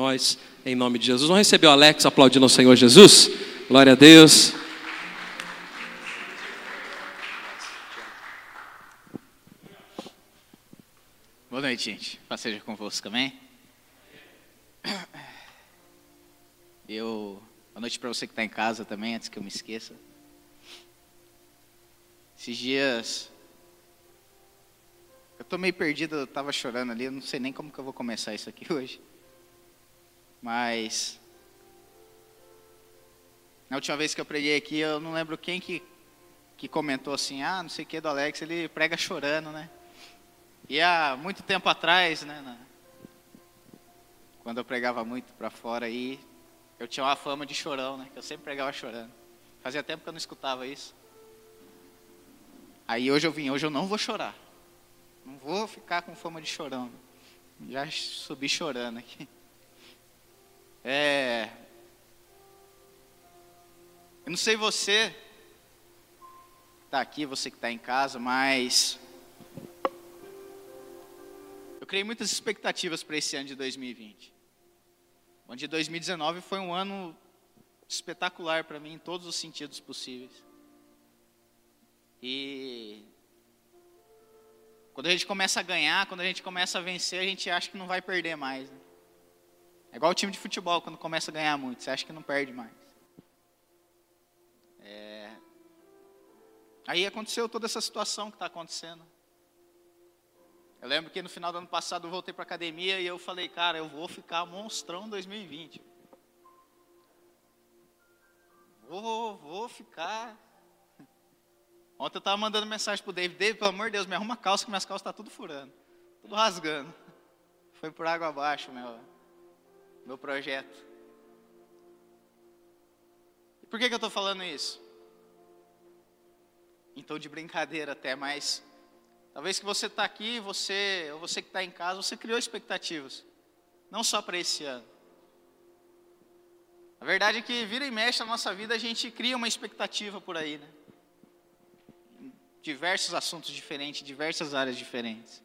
nós, em nome de Jesus. Vamos receber o Alex aplaudindo ao Senhor Jesus. Glória a Deus. Boa noite, gente. Paz seja convosco, amém? Eu, boa noite para você que está em casa também, antes que eu me esqueça. Esses dias, eu tô meio perdido, eu estava chorando ali, eu não sei nem como que eu vou começar isso aqui hoje. Mas na última vez que eu preguei aqui, eu não lembro quem que, que comentou assim, ah, não sei o que do Alex, ele prega chorando, né? E há muito tempo atrás, né, na, quando eu pregava muito para fora aí, eu tinha uma fama de chorão, né? Que eu sempre pregava chorando. Fazia tempo que eu não escutava isso. Aí hoje eu vim, hoje eu não vou chorar. Não vou ficar com fama de chorão. Já subi chorando aqui. É, eu não sei você está aqui, você que está em casa, mas eu criei muitas expectativas para esse ano de 2020. O ano de 2019 foi um ano espetacular para mim em todos os sentidos possíveis. E quando a gente começa a ganhar, quando a gente começa a vencer, a gente acha que não vai perder mais. Né? É igual o time de futebol, quando começa a ganhar muito, você acha que não perde mais. É... Aí aconteceu toda essa situação que está acontecendo. Eu lembro que no final do ano passado eu voltei para academia e eu falei, cara, eu vou ficar monstrão em 2020. Vou, vou ficar. Ontem eu estava mandando mensagem pro David, David, pelo amor de Deus, me arruma calça que minhas calças estão tá tudo furando, tudo rasgando. Foi por água abaixo, meu meu projeto. E por que, que eu estou falando isso? Então, de brincadeira até, mas talvez que você está aqui, você, ou você que está em casa, você criou expectativas, não só para esse ano. A verdade é que vira e mexe na nossa vida, a gente cria uma expectativa por aí, né? Diversos assuntos diferentes, diversas áreas diferentes.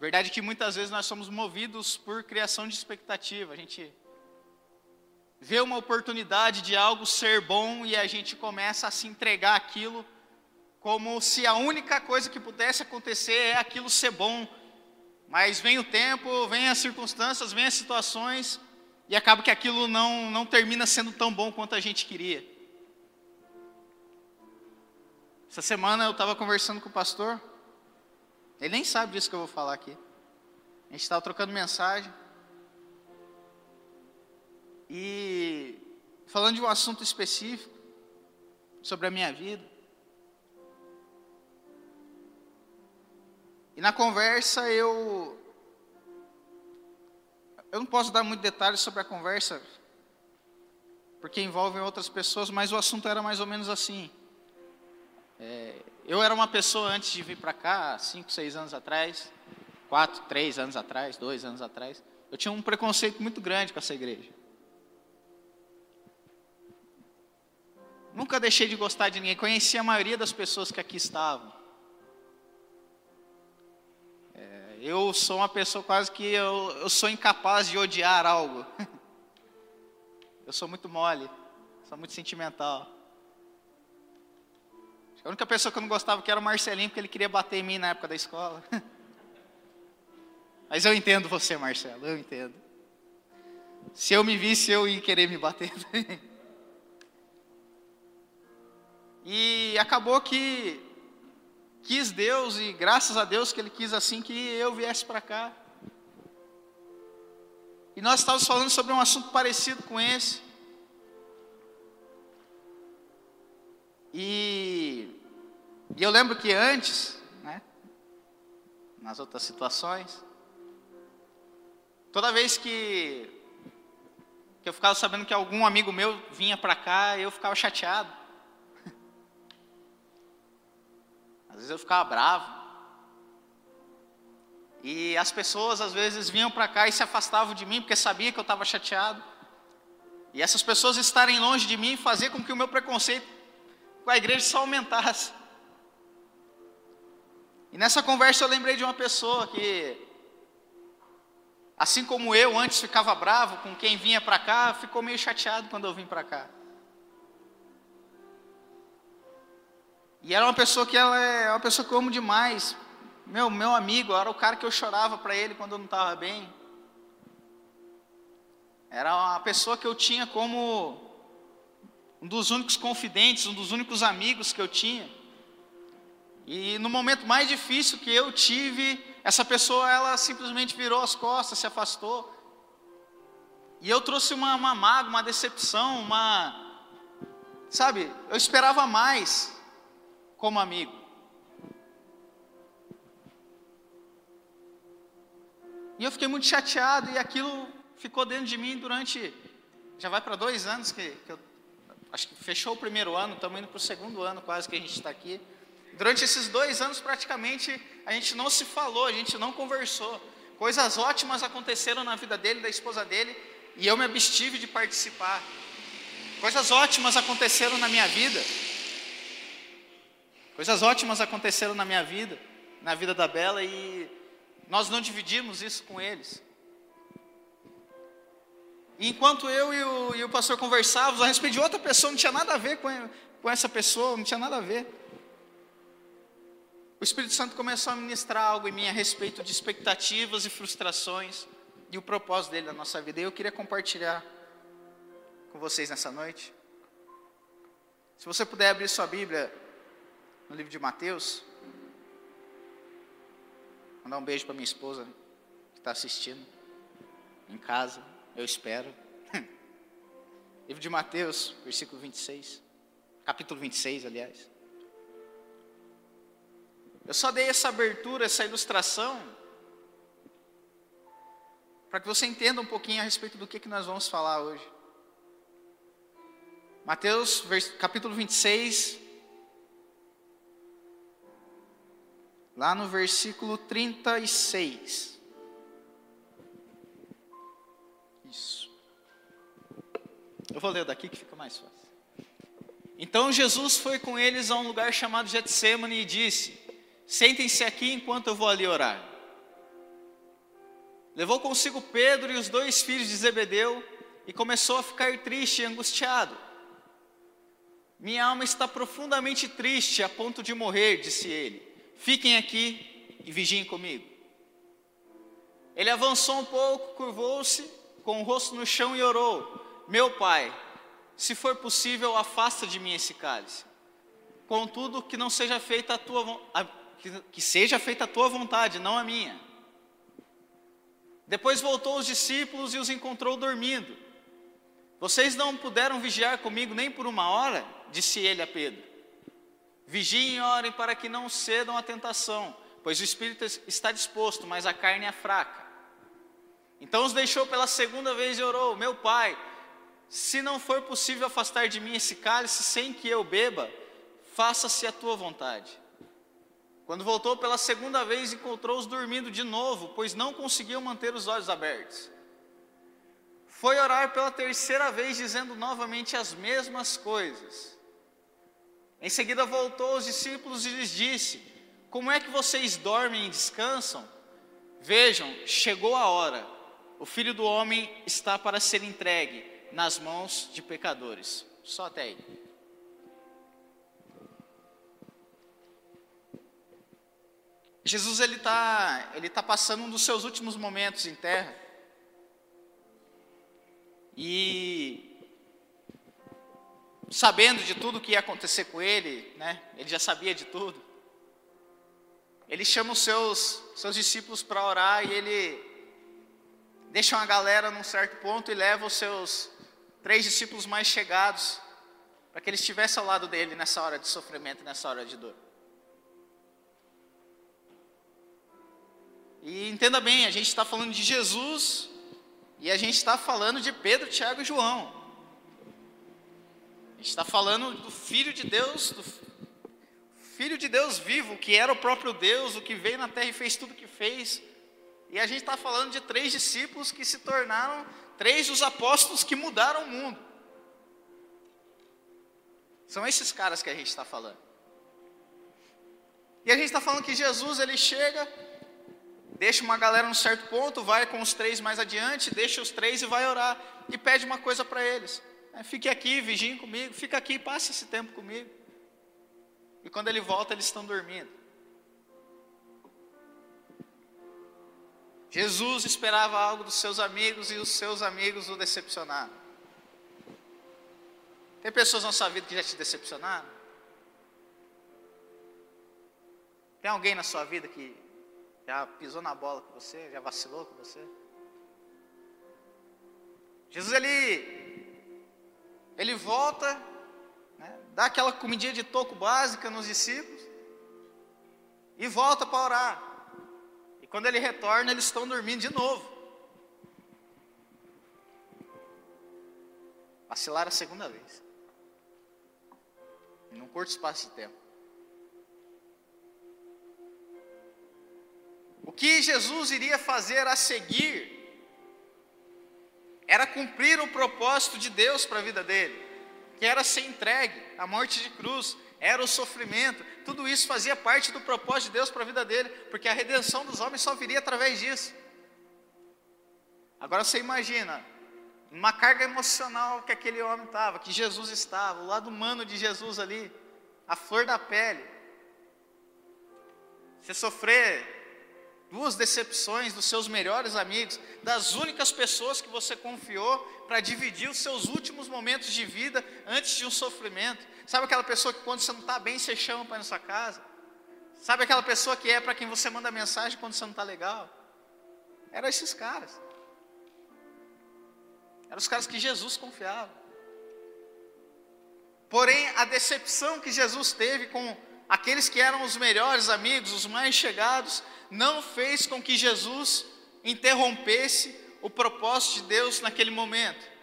Verdade que muitas vezes nós somos movidos por criação de expectativa. A gente vê uma oportunidade de algo ser bom e a gente começa a se entregar aquilo como se a única coisa que pudesse acontecer é aquilo ser bom. Mas vem o tempo, vem as circunstâncias, vem as situações e acaba que aquilo não, não termina sendo tão bom quanto a gente queria. Essa semana eu estava conversando com o pastor ele nem sabe disso que eu vou falar aqui. A gente estava trocando mensagem. E falando de um assunto específico sobre a minha vida. E na conversa eu eu não posso dar muito detalhes sobre a conversa, porque envolvem outras pessoas, mas o assunto era mais ou menos assim. É, eu era uma pessoa antes de vir para cá, cinco, seis anos atrás, quatro, três anos atrás, dois anos atrás, eu tinha um preconceito muito grande com essa igreja. Nunca deixei de gostar de ninguém, conheci a maioria das pessoas que aqui estavam. É, eu sou uma pessoa quase que eu, eu sou incapaz de odiar algo. Eu sou muito mole, sou muito sentimental. A única pessoa que eu não gostava que era o Marcelinho, porque ele queria bater em mim na época da escola. Mas eu entendo você, Marcelo, eu entendo. Se eu me visse, eu ia querer me bater. E acabou que quis Deus, e graças a Deus que Ele quis assim que eu viesse para cá. E nós estávamos falando sobre um assunto parecido com esse. E, e eu lembro que antes, né, nas outras situações, toda vez que, que eu ficava sabendo que algum amigo meu vinha para cá, eu ficava chateado. Às vezes eu ficava bravo. E as pessoas às vezes vinham para cá e se afastavam de mim porque sabia que eu estava chateado. E essas pessoas estarem longe de mim fazia com que o meu preconceito com a igreja só aumentasse. E nessa conversa eu lembrei de uma pessoa que Assim como eu antes ficava bravo com quem vinha para cá, ficou meio chateado quando eu vim para cá. E era uma pessoa que ela é uma pessoa que eu amo demais. Meu, meu amigo, era o cara que eu chorava para ele quando eu não estava bem. Era uma pessoa que eu tinha como um dos únicos confidentes, um dos únicos amigos que eu tinha. E no momento mais difícil que eu tive, essa pessoa ela simplesmente virou as costas, se afastou. E eu trouxe uma, uma mágoa, uma decepção, uma. Sabe, eu esperava mais como amigo. E eu fiquei muito chateado e aquilo ficou dentro de mim durante. Já vai para dois anos que, que eu. Acho que fechou o primeiro ano, estamos indo para o segundo ano quase que a gente está aqui. Durante esses dois anos, praticamente, a gente não se falou, a gente não conversou. Coisas ótimas aconteceram na vida dele, da esposa dele, e eu me abstive de participar. Coisas ótimas aconteceram na minha vida. Coisas ótimas aconteceram na minha vida, na vida da Bela, e nós não dividimos isso com eles. Enquanto eu e o, e o pastor conversávamos a respeito de outra pessoa, não tinha nada a ver com, com essa pessoa, não tinha nada a ver. O Espírito Santo começou a ministrar algo em mim a respeito de expectativas e frustrações e o propósito dele na nossa vida. E eu queria compartilhar com vocês nessa noite. Se você puder abrir sua Bíblia no livro de Mateus. Mandar um beijo para minha esposa que está assistindo em casa, eu espero. livro de Mateus, versículo 26, capítulo 26, aliás. Eu só dei essa abertura, essa ilustração, para que você entenda um pouquinho a respeito do que, que nós vamos falar hoje. Mateus, capítulo 26, lá no versículo 36. Isso. Eu vou ler daqui que fica mais fácil. Então Jesus foi com eles a um lugar chamado Getsemane e disse: Sentem-se aqui enquanto eu vou ali orar. Levou consigo Pedro e os dois filhos de Zebedeu e começou a ficar triste e angustiado. Minha alma está profundamente triste a ponto de morrer, disse ele. Fiquem aqui e vigiem comigo. Ele avançou um pouco, curvou-se, com o rosto no chão e orou: Meu pai, se for possível, afasta de mim esse cálice. Contudo, que não seja feita a tua que seja feita a tua vontade, não a minha. Depois voltou os discípulos e os encontrou dormindo. Vocês não puderam vigiar comigo nem por uma hora? disse ele a Pedro. Vigiem e orem para que não cedam à tentação, pois o espírito está disposto, mas a carne é fraca. Então os deixou pela segunda vez e orou: Meu pai, se não for possível afastar de mim esse cálice sem que eu beba, faça-se a tua vontade. Quando voltou pela segunda vez, encontrou-os dormindo de novo, pois não conseguiam manter os olhos abertos. Foi orar pela terceira vez, dizendo novamente as mesmas coisas. Em seguida voltou aos discípulos e lhes disse: Como é que vocês dormem e descansam? Vejam, chegou a hora, o filho do homem está para ser entregue nas mãos de pecadores. Só até aí. Jesus ele está ele tá passando um dos seus últimos momentos em terra. E sabendo de tudo que ia acontecer com ele, né? Ele já sabia de tudo. Ele chama os seus, seus discípulos para orar e ele deixa uma galera num certo ponto e leva os seus três discípulos mais chegados para que eles estivessem ao lado dele nessa hora de sofrimento, nessa hora de dor. E entenda bem, a gente está falando de Jesus e a gente está falando de Pedro, Tiago e João está falando do Filho de Deus, do Filho de Deus vivo, que era o próprio Deus, o que veio na terra e fez tudo o que fez. E a gente está falando de três discípulos que se tornaram três dos apóstolos que mudaram o mundo. São esses caras que a gente está falando. E a gente está falando que Jesus ele chega deixa uma galera num certo ponto, vai com os três mais adiante, deixa os três e vai orar. E pede uma coisa para eles: é, fique aqui, vigiem comigo, fica aqui, passe esse tempo comigo. E quando ele volta, eles estão dormindo. Jesus esperava algo dos seus amigos e os seus amigos o decepcionaram. Tem pessoas na sua vida que já te decepcionaram? Tem alguém na sua vida que já pisou na bola com você, já vacilou com você? Jesus ele ele volta, né, dá aquela comidinha de toco básica nos discípulos e volta para orar. Quando ele retorna, eles estão dormindo de novo. Vacilaram a segunda vez. Em um curto espaço de tempo. O que Jesus iria fazer a seguir era cumprir o propósito de Deus para a vida dele, que era ser entregue à morte de cruz, era o sofrimento, tudo isso fazia parte do propósito de Deus para a vida dele, porque a redenção dos homens só viria através disso. Agora você imagina, uma carga emocional que aquele homem estava, que Jesus estava, o lado humano de Jesus ali, a flor da pele. Você sofrer duas decepções dos seus melhores amigos, das únicas pessoas que você confiou para dividir os seus últimos momentos de vida antes de um sofrimento. Sabe aquela pessoa que quando você não está bem, você chama para ir na sua casa? Sabe aquela pessoa que é para quem você manda mensagem quando você não está legal? Eram esses caras. Eram os caras que Jesus confiava. Porém, a decepção que Jesus teve com aqueles que eram os melhores amigos, os mais chegados, não fez com que Jesus interrompesse o propósito de Deus naquele momento.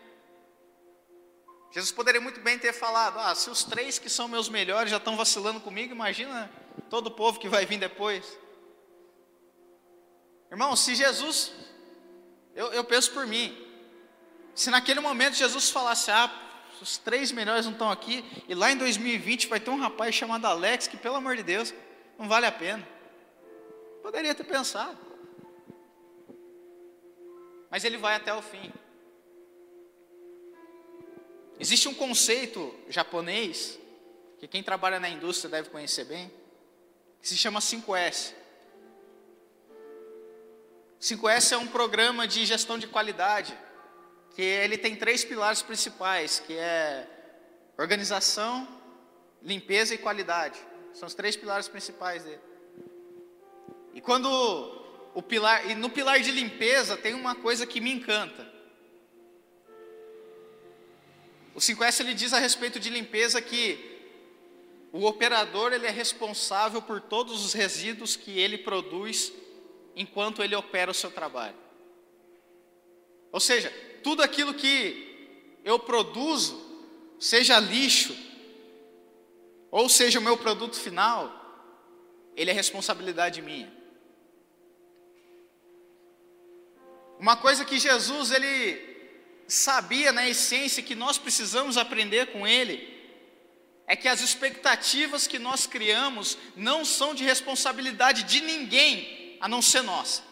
Jesus poderia muito bem ter falado: Ah, se os três que são meus melhores já estão vacilando comigo, imagina todo o povo que vai vir depois. Irmão, se Jesus, eu, eu penso por mim, se naquele momento Jesus falasse: Ah, os três melhores não estão aqui, e lá em 2020 vai ter um rapaz chamado Alex, que pelo amor de Deus, não vale a pena. Poderia ter pensado. Mas ele vai até o fim. Existe um conceito japonês, que quem trabalha na indústria deve conhecer bem, que se chama 5S. 5S é um programa de gestão de qualidade que ele tem três pilares principais, que é organização, limpeza e qualidade. São os três pilares principais dele. E quando o pilar, e no pilar de limpeza tem uma coisa que me encanta. O 5S ele diz a respeito de limpeza que o operador ele é responsável por todos os resíduos que ele produz enquanto ele opera o seu trabalho. Ou seja, tudo aquilo que eu produzo, seja lixo, ou seja o meu produto final, ele é responsabilidade minha. Uma coisa que Jesus ele sabia na essência que nós precisamos aprender com ele é que as expectativas que nós criamos não são de responsabilidade de ninguém a não ser nossa.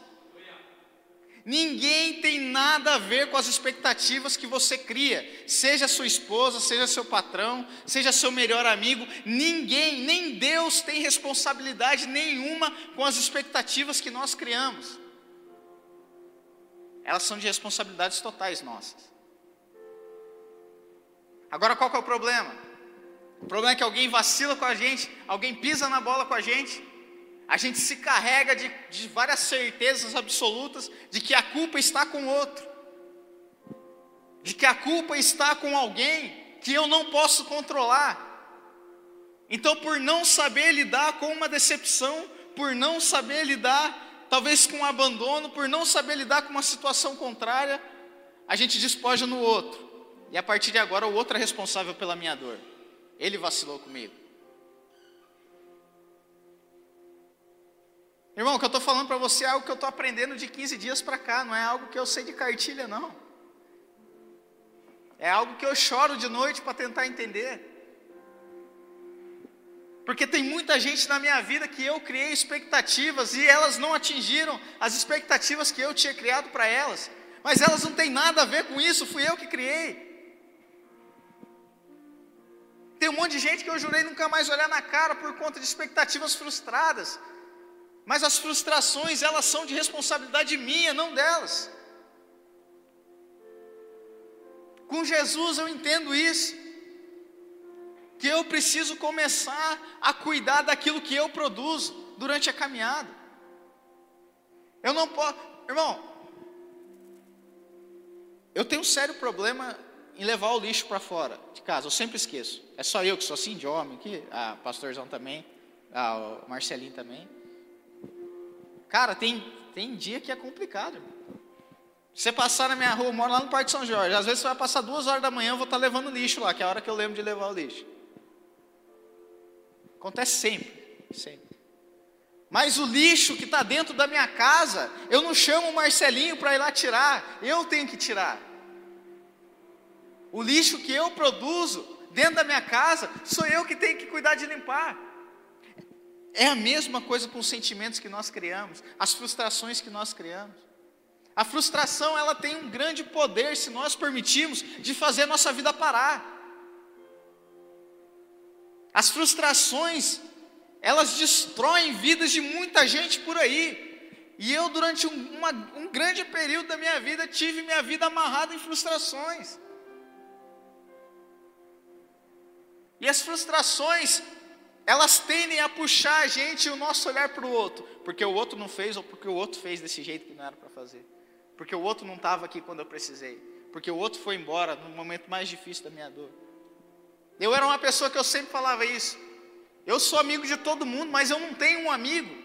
Ninguém tem nada a ver com as expectativas que você cria, seja sua esposa, seja seu patrão, seja seu melhor amigo, ninguém, nem Deus tem responsabilidade nenhuma com as expectativas que nós criamos. Elas são de responsabilidades totais nossas. Agora qual que é o problema? O problema é que alguém vacila com a gente, alguém pisa na bola com a gente, a gente se carrega de, de várias certezas absolutas de que a culpa está com outro, de que a culpa está com alguém que eu não posso controlar. Então, por não saber lidar com uma decepção, por não saber lidar, talvez com um abandono, por não saber lidar com uma situação contrária, a gente despoja no outro. E a partir de agora, o outro é responsável pela minha dor. Ele vacilou comigo. Irmão, o que eu estou falando para você é algo que eu estou aprendendo de 15 dias para cá, não é algo que eu sei de cartilha, não. É algo que eu choro de noite para tentar entender. Porque tem muita gente na minha vida que eu criei expectativas e elas não atingiram as expectativas que eu tinha criado para elas. Mas elas não têm nada a ver com isso, fui eu que criei. Tem um monte de gente que eu jurei nunca mais olhar na cara por conta de expectativas frustradas. Mas as frustrações, elas são de responsabilidade minha, não delas. Com Jesus eu entendo isso. Que eu preciso começar a cuidar daquilo que eu produzo durante a caminhada. Eu não posso, irmão, eu tenho um sério problema em levar o lixo para fora de casa, eu sempre esqueço. É só eu que sou assim de homem aqui, a pastorzão também, a, o Marcelinho também. Cara, tem, tem dia que é complicado. Você passar na minha rua, eu moro lá no Parque São Jorge. Às vezes você vai passar duas horas da manhã, eu vou estar levando lixo lá, que é a hora que eu lembro de levar o lixo. Acontece sempre, sempre. Mas o lixo que está dentro da minha casa, eu não chamo o Marcelinho para ir lá tirar, eu tenho que tirar. O lixo que eu produzo dentro da minha casa, sou eu que tenho que cuidar de limpar. É a mesma coisa com os sentimentos que nós criamos, as frustrações que nós criamos. A frustração, ela tem um grande poder, se nós permitirmos, de fazer a nossa vida parar. As frustrações, elas destroem vidas de muita gente por aí. E eu, durante um, uma, um grande período da minha vida, tive minha vida amarrada em frustrações. E as frustrações, elas tendem a puxar a gente e o nosso olhar para o outro, porque o outro não fez ou porque o outro fez desse jeito que não era para fazer, porque o outro não estava aqui quando eu precisei, porque o outro foi embora no momento mais difícil da minha dor. Eu era uma pessoa que eu sempre falava isso. Eu sou amigo de todo mundo, mas eu não tenho um amigo.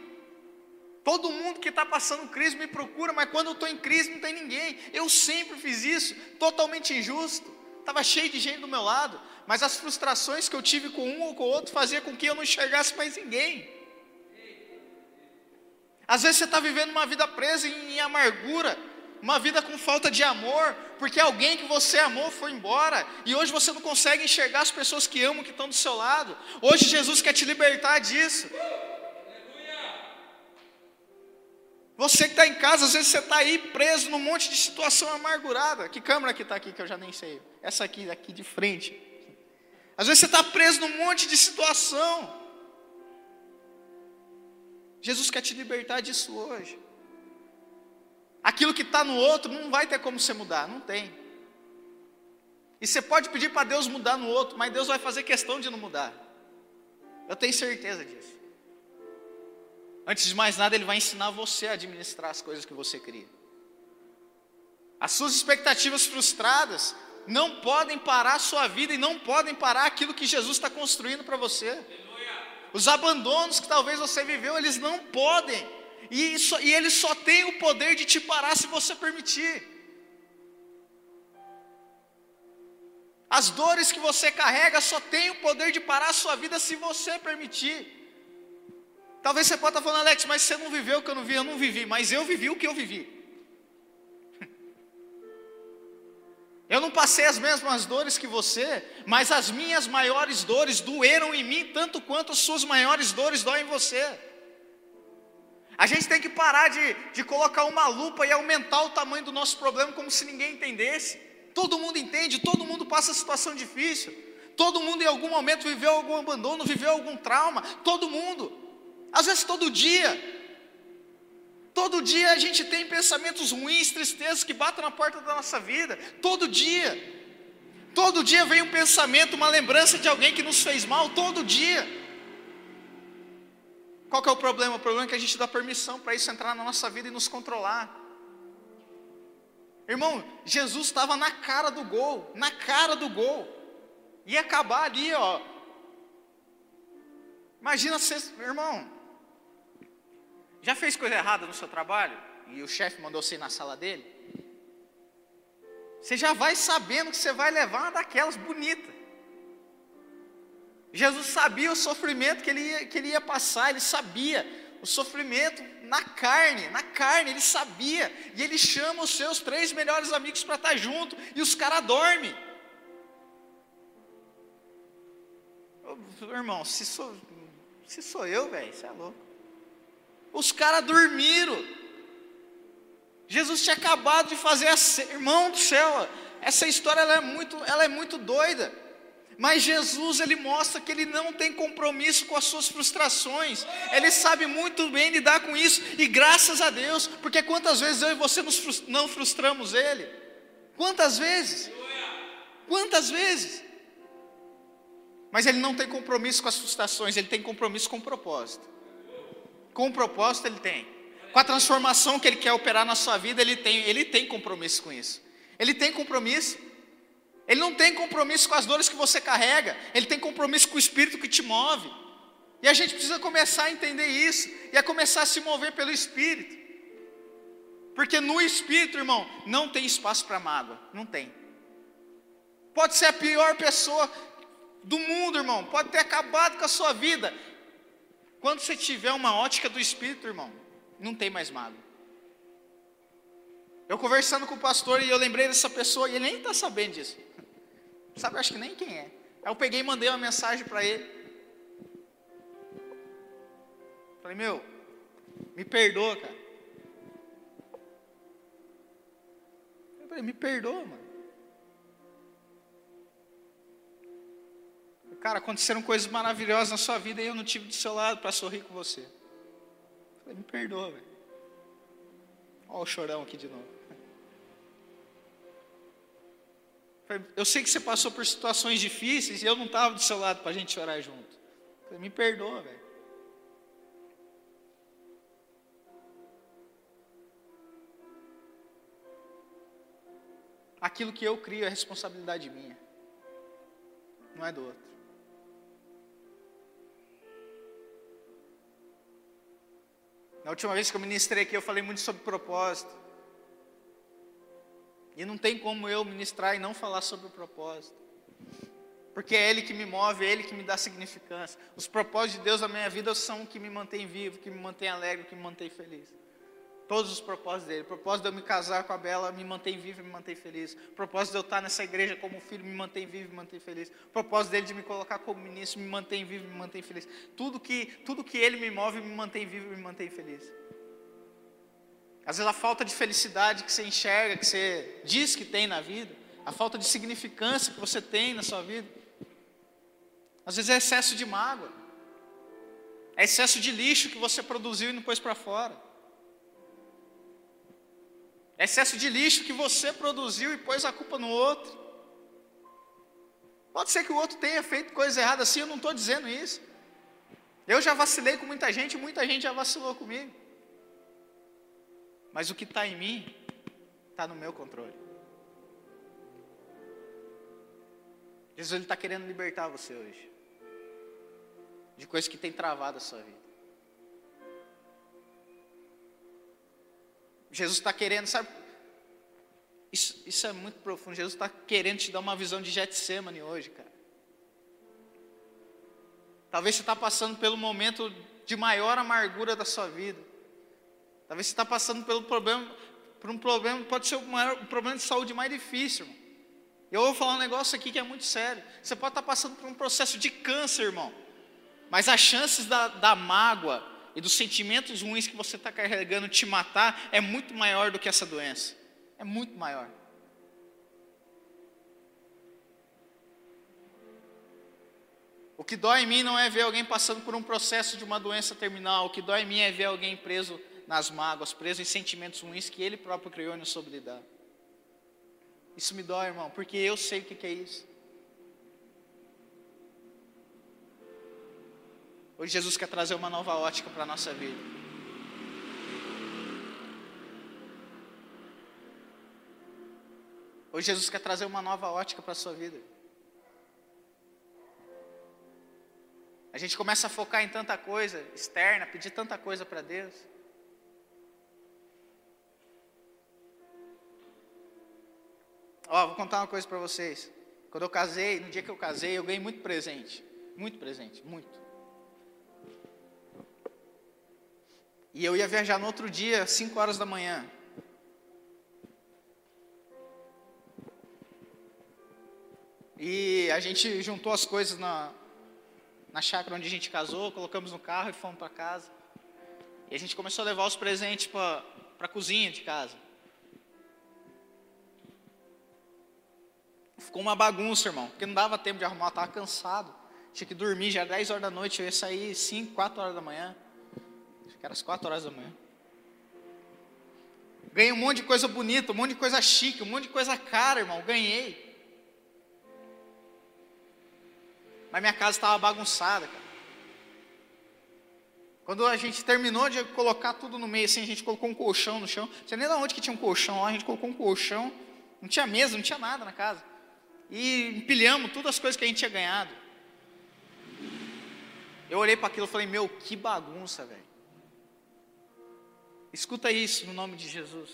Todo mundo que está passando crise me procura, mas quando eu estou em crise não tem ninguém. Eu sempre fiz isso, totalmente injusto. Estava cheio de gente do meu lado, mas as frustrações que eu tive com um ou com o outro fazia com que eu não enxergasse mais ninguém. Às vezes você está vivendo uma vida presa em, em amargura, uma vida com falta de amor, porque alguém que você amou foi embora, e hoje você não consegue enxergar as pessoas que amam que estão do seu lado. Hoje Jesus quer te libertar disso. Você que está em casa, às vezes você está aí preso num monte de situação amargurada. Que câmera que está aqui que eu já nem sei? Essa aqui, aqui de frente. Às vezes você está preso num monte de situação. Jesus quer te libertar disso hoje. Aquilo que está no outro não vai ter como você mudar, não tem. E você pode pedir para Deus mudar no outro, mas Deus vai fazer questão de não mudar. Eu tenho certeza disso. Antes de mais nada, Ele vai ensinar você a administrar as coisas que você cria. As suas expectativas frustradas não podem parar a sua vida e não podem parar aquilo que Jesus está construindo para você. Os abandonos que talvez você viveu, eles não podem. E, isso, e eles só têm o poder de te parar se você permitir. As dores que você carrega só têm o poder de parar a sua vida se você permitir. Talvez você possa estar falando, Alex, mas você não viveu o que eu não vi, eu não vivi, mas eu vivi o que eu vivi. Eu não passei as mesmas dores que você, mas as minhas maiores dores doeram em mim tanto quanto as suas maiores dores doem em você. A gente tem que parar de, de colocar uma lupa e aumentar o tamanho do nosso problema como se ninguém entendesse. Todo mundo entende, todo mundo passa situação difícil. Todo mundo em algum momento viveu algum abandono, viveu algum trauma. Todo mundo. Às vezes todo dia. Todo dia a gente tem pensamentos ruins, tristezas que batem na porta da nossa vida. Todo dia. Todo dia vem um pensamento, uma lembrança de alguém que nos fez mal. Todo dia. Qual que é o problema? O problema é que a gente dá permissão para isso entrar na nossa vida e nos controlar. Irmão, Jesus estava na cara do gol, na cara do gol. Ia acabar ali, ó. Imagina irmão, já fez coisa errada no seu trabalho e o chefe mandou você ir na sala dele? Você já vai sabendo que você vai levar uma daquelas bonita. Jesus sabia o sofrimento que ele, ia, que ele ia passar, ele sabia o sofrimento na carne, na carne, ele sabia, e ele chama os seus três melhores amigos para estar junto, e os caras dormem. Irmão, se so, Se sou eu, velho, você é louco. Os caras dormiram. Jesus tinha acabado de fazer a irmão do céu. Essa história ela é muito, ela é muito doida. Mas Jesus ele mostra que ele não tem compromisso com as suas frustrações. Ele sabe muito bem lidar com isso e graças a Deus, porque quantas vezes eu e você nos não frustramos ele? Quantas vezes? Quantas vezes? Mas ele não tem compromisso com as frustrações, ele tem compromisso com o propósito. Com o propósito ele tem. Com a transformação que ele quer operar na sua vida, ele tem, ele tem compromisso com isso. Ele tem compromisso. Ele não tem compromisso com as dores que você carrega, ele tem compromisso com o espírito que te move. E a gente precisa começar a entender isso e a começar a se mover pelo espírito. Porque no espírito, irmão, não tem espaço para mágoa, não tem. Pode ser a pior pessoa do mundo, irmão, pode ter acabado com a sua vida. Quando você tiver uma ótica do espírito, irmão, não tem mais mágoa. Eu conversando com o pastor e eu lembrei dessa pessoa e ele nem está sabendo disso. Sabe, acho que nem quem é. Aí eu peguei e mandei uma mensagem para ele. Falei, meu, me perdoa, cara. Eu falei, me perdoa, mano. Cara, aconteceram coisas maravilhosas na sua vida e eu não tive do seu lado para sorrir com você. Eu falei, me perdoa, velho. Olha o chorão aqui de novo. Eu sei que você passou por situações difíceis e eu não estava do seu lado para a gente chorar junto. Falei, me perdoa, velho. Aquilo que eu crio é responsabilidade minha, não é do outro. Na última vez que eu ministrei aqui, eu falei muito sobre propósito. E não tem como eu ministrar e não falar sobre o propósito. Porque é Ele que me move, é Ele que me dá significância. Os propósitos de Deus na minha vida são o que me mantém vivo, que me mantém alegre, que me mantém feliz. Todos os propósitos dele. O propósito de eu me casar com a Bela me mantém vivo e me mantém feliz. O propósito de eu estar nessa igreja como filho me mantém vivo e me mantém feliz. O propósito dele de me colocar como ministro me mantém vivo e me mantém feliz. Tudo que, tudo que ele me move me mantém vivo e me mantém feliz. Às vezes a falta de felicidade que você enxerga, que você diz que tem na vida, a falta de significância que você tem na sua vida, às vezes é excesso de mágoa, é excesso de lixo que você produziu e não pôs para fora, excesso de lixo que você produziu e pôs a culpa no outro. Pode ser que o outro tenha feito coisa errada assim, eu não estou dizendo isso. Eu já vacilei com muita gente, muita gente já vacilou comigo. Mas o que está em mim está no meu controle. Jesus está querendo libertar você hoje de coisas que tem travado a sua vida. Jesus está querendo, sabe? Isso, isso, é muito profundo. Jesus está querendo te dar uma visão de Getsemane hoje, cara. Talvez você está passando pelo momento de maior amargura da sua vida. Talvez você está passando pelo problema, por um problema, pode ser o, maior, o problema de saúde mais difícil. Irmão. Eu vou falar um negócio aqui que é muito sério. Você pode estar tá passando por um processo de câncer, irmão. Mas as chances da, da mágoa e dos sentimentos ruins que você está carregando te matar é muito maior do que essa doença. É muito maior. O que dói em mim não é ver alguém passando por um processo de uma doença terminal. O que dói em mim é ver alguém preso nas mágoas, preso em sentimentos ruins que ele próprio criou e não soube lidar. Isso me dói, irmão, porque eu sei o que é isso. Hoje Jesus quer trazer uma nova ótica para a nossa vida. Hoje Jesus quer trazer uma nova ótica para a sua vida. A gente começa a focar em tanta coisa externa, pedir tanta coisa para Deus. Ó, vou contar uma coisa para vocês. Quando eu casei, no dia que eu casei, eu ganhei muito presente. Muito presente, muito. E eu ia viajar no outro dia, 5 horas da manhã. E a gente juntou as coisas na, na chácara onde a gente casou, colocamos no carro e fomos para casa. E a gente começou a levar os presentes para a cozinha de casa. Ficou uma bagunça, irmão, porque não dava tempo de arrumar, estava cansado. Tinha que dormir, já 10 horas da noite, eu ia sair 5, 4 horas da manhã. Era as 4 horas da manhã. Ganhei um monte de coisa bonita, um monte de coisa chique, um monte de coisa cara, irmão. Ganhei. Mas minha casa estava bagunçada, cara. Quando a gente terminou de colocar tudo no meio, assim, a gente colocou um colchão no chão. Não sei nem de onde que tinha um colchão lá, a gente colocou um colchão. Não tinha mesa, não tinha nada na casa. E empilhamos todas as coisas que a gente tinha ganhado. Eu olhei para aquilo e falei, meu, que bagunça, velho. Escuta isso no nome de Jesus.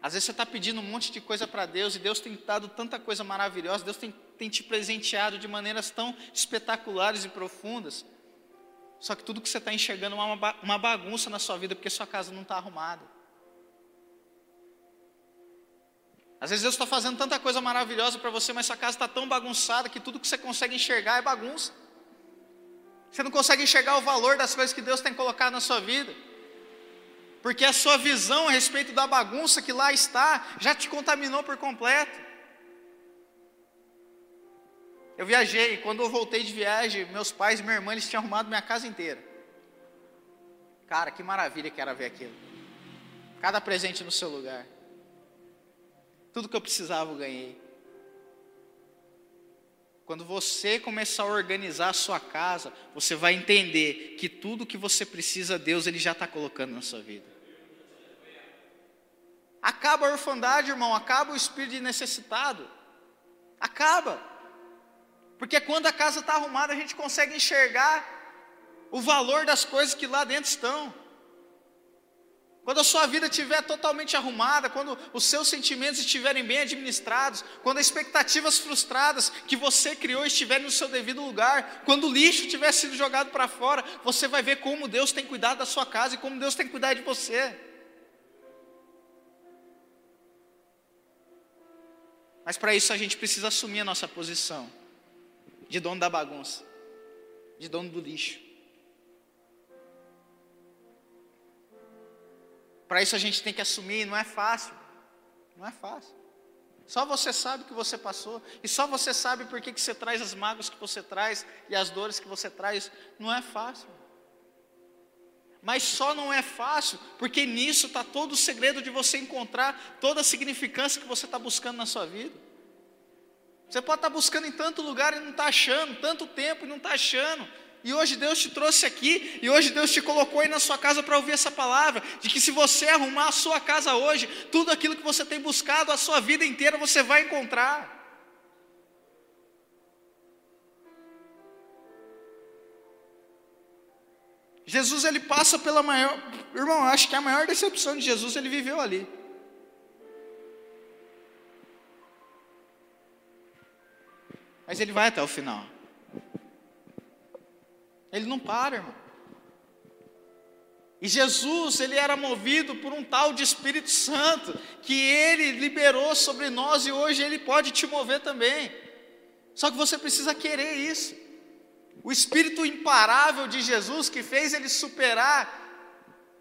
Às vezes você está pedindo um monte de coisa para Deus e Deus tem dado tanta coisa maravilhosa, Deus tem, tem te presenteado de maneiras tão espetaculares e profundas. Só que tudo que você está enxergando é uma, uma bagunça na sua vida porque sua casa não está arrumada. Às vezes Deus está fazendo tanta coisa maravilhosa para você, mas sua casa está tão bagunçada que tudo que você consegue enxergar é bagunça. Você não consegue enxergar o valor das coisas que Deus tem colocado na sua vida porque a sua visão a respeito da bagunça que lá está já te contaminou por completo. Eu viajei, quando eu voltei de viagem, meus pais e minha irmã eles tinham arrumado minha casa inteira. Cara, que maravilha que era ver aquilo. Cada presente no seu lugar. Tudo que eu precisava eu ganhei. Quando você começar a organizar a sua casa, você vai entender que tudo que você precisa, Deus ele já está colocando na sua vida. Acaba a orfandade, irmão, acaba o espírito de necessitado. Acaba. Porque quando a casa está arrumada, a gente consegue enxergar o valor das coisas que lá dentro estão. Quando a sua vida estiver totalmente arrumada, quando os seus sentimentos estiverem bem administrados, quando as expectativas frustradas que você criou estiverem no seu devido lugar, quando o lixo tiver sido jogado para fora, você vai ver como Deus tem cuidado da sua casa e como Deus tem cuidado de você. Mas para isso a gente precisa assumir a nossa posição de dono da bagunça, de dono do lixo. Para isso a gente tem que assumir, não é fácil. Não é fácil. Só você sabe o que você passou, e só você sabe por que, que você traz as mágoas que você traz e as dores que você traz. Não é fácil. Mas só não é fácil, porque nisso está todo o segredo de você encontrar toda a significância que você está buscando na sua vida. Você pode estar tá buscando em tanto lugar e não está achando, tanto tempo e não está achando. E hoje Deus te trouxe aqui, e hoje Deus te colocou aí na sua casa para ouvir essa palavra, de que se você arrumar a sua casa hoje, tudo aquilo que você tem buscado a sua vida inteira você vai encontrar. Jesus ele passa pela maior, irmão, acho que a maior decepção de Jesus ele viveu ali. Mas ele vai até o final. Ele não para, irmão. E Jesus, ele era movido por um tal de Espírito Santo, que ele liberou sobre nós e hoje ele pode te mover também. Só que você precisa querer isso. O espírito imparável de Jesus que fez ele superar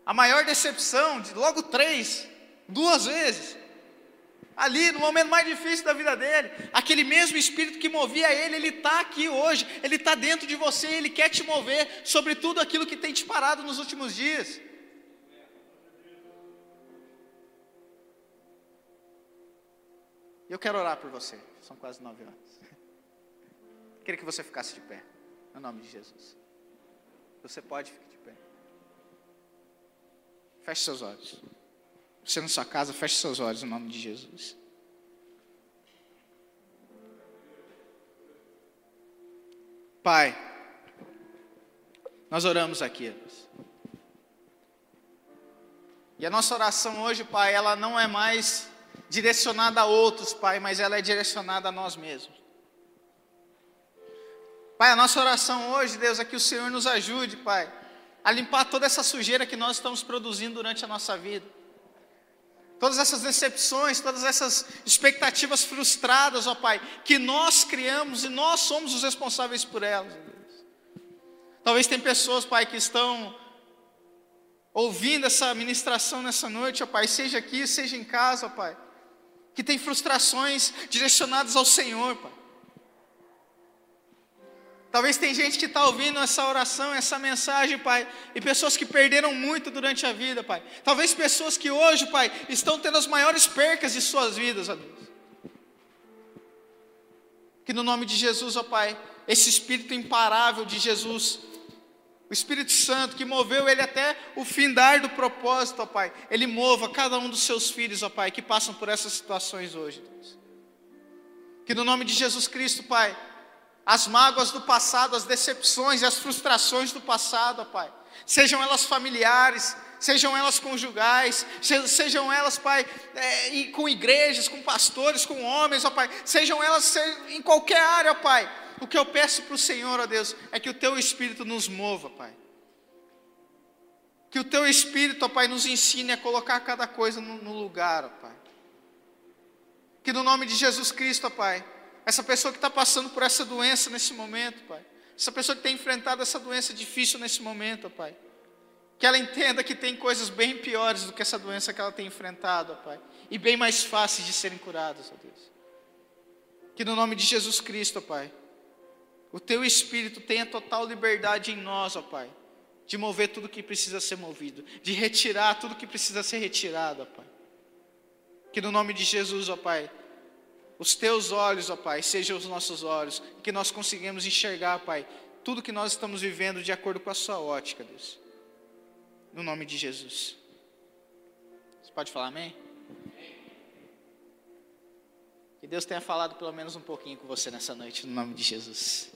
a maior decepção, de logo três, duas vezes ali no momento mais difícil da vida dele. Aquele mesmo espírito que movia ele, ele está aqui hoje, ele está dentro de você, ele quer te mover sobre tudo aquilo que tem te parado nos últimos dias. Eu quero orar por você, são quase nove horas. Queria que você ficasse de pé, no nome de Jesus. Você pode ficar de pé. Feche seus olhos. Você na sua casa, feche seus olhos em nome de Jesus. Pai, nós oramos aqui. E a nossa oração hoje, Pai, ela não é mais direcionada a outros, Pai, mas ela é direcionada a nós mesmos. Pai, a nossa oração hoje, Deus, é que o Senhor nos ajude, Pai, a limpar toda essa sujeira que nós estamos produzindo durante a nossa vida. Todas essas decepções, todas essas expectativas frustradas, ó Pai, que nós criamos e nós somos os responsáveis por elas. Talvez tem pessoas, Pai, que estão ouvindo essa ministração nessa noite, ó Pai, seja aqui, seja em casa, ó Pai, que tem frustrações direcionadas ao Senhor, Pai. Talvez tem gente que está ouvindo essa oração, essa mensagem, Pai, e pessoas que perderam muito durante a vida, Pai. Talvez pessoas que hoje, Pai, estão tendo as maiores percas de suas vidas, ó Deus. Que no nome de Jesus, ó Pai, esse Espírito imparável de Jesus o Espírito Santo que moveu ele até o findar do propósito, ó Pai. Ele mova cada um dos seus filhos, ó Pai, que passam por essas situações hoje, Deus. Que no nome de Jesus Cristo, Pai, as mágoas do passado, as decepções e as frustrações do passado, ó Pai, sejam elas familiares, sejam elas conjugais, sejam elas, Pai, é, com igrejas, com pastores, com homens, ó Pai, sejam elas em qualquer área, ó Pai o que eu peço para o Senhor, ó Deus, é que o Teu Espírito nos mova, Pai. Que o Teu Espírito, ó Pai, nos ensine a colocar cada coisa no, no lugar, ó Pai. Que no nome de Jesus Cristo, ó Pai, essa pessoa que está passando por essa doença nesse momento, Pai, essa pessoa que tem enfrentado essa doença difícil nesse momento, Pai, que ela entenda que tem coisas bem piores do que essa doença que ela tem enfrentado, Pai, e bem mais fáceis de serem curadas, ó Deus. Que no nome de Jesus Cristo, Pai, o teu espírito tenha total liberdade em nós, ó Pai, de mover tudo que precisa ser movido, de retirar tudo que precisa ser retirado, ó Pai. Que no nome de Jesus, ó Pai, os teus olhos, ó Pai, sejam os nossos olhos, que nós conseguimos enxergar, Pai, tudo que nós estamos vivendo de acordo com a Sua ótica, Deus. No nome de Jesus. Você pode falar amém? Que Deus tenha falado pelo menos um pouquinho com você nessa noite, no nome de Jesus.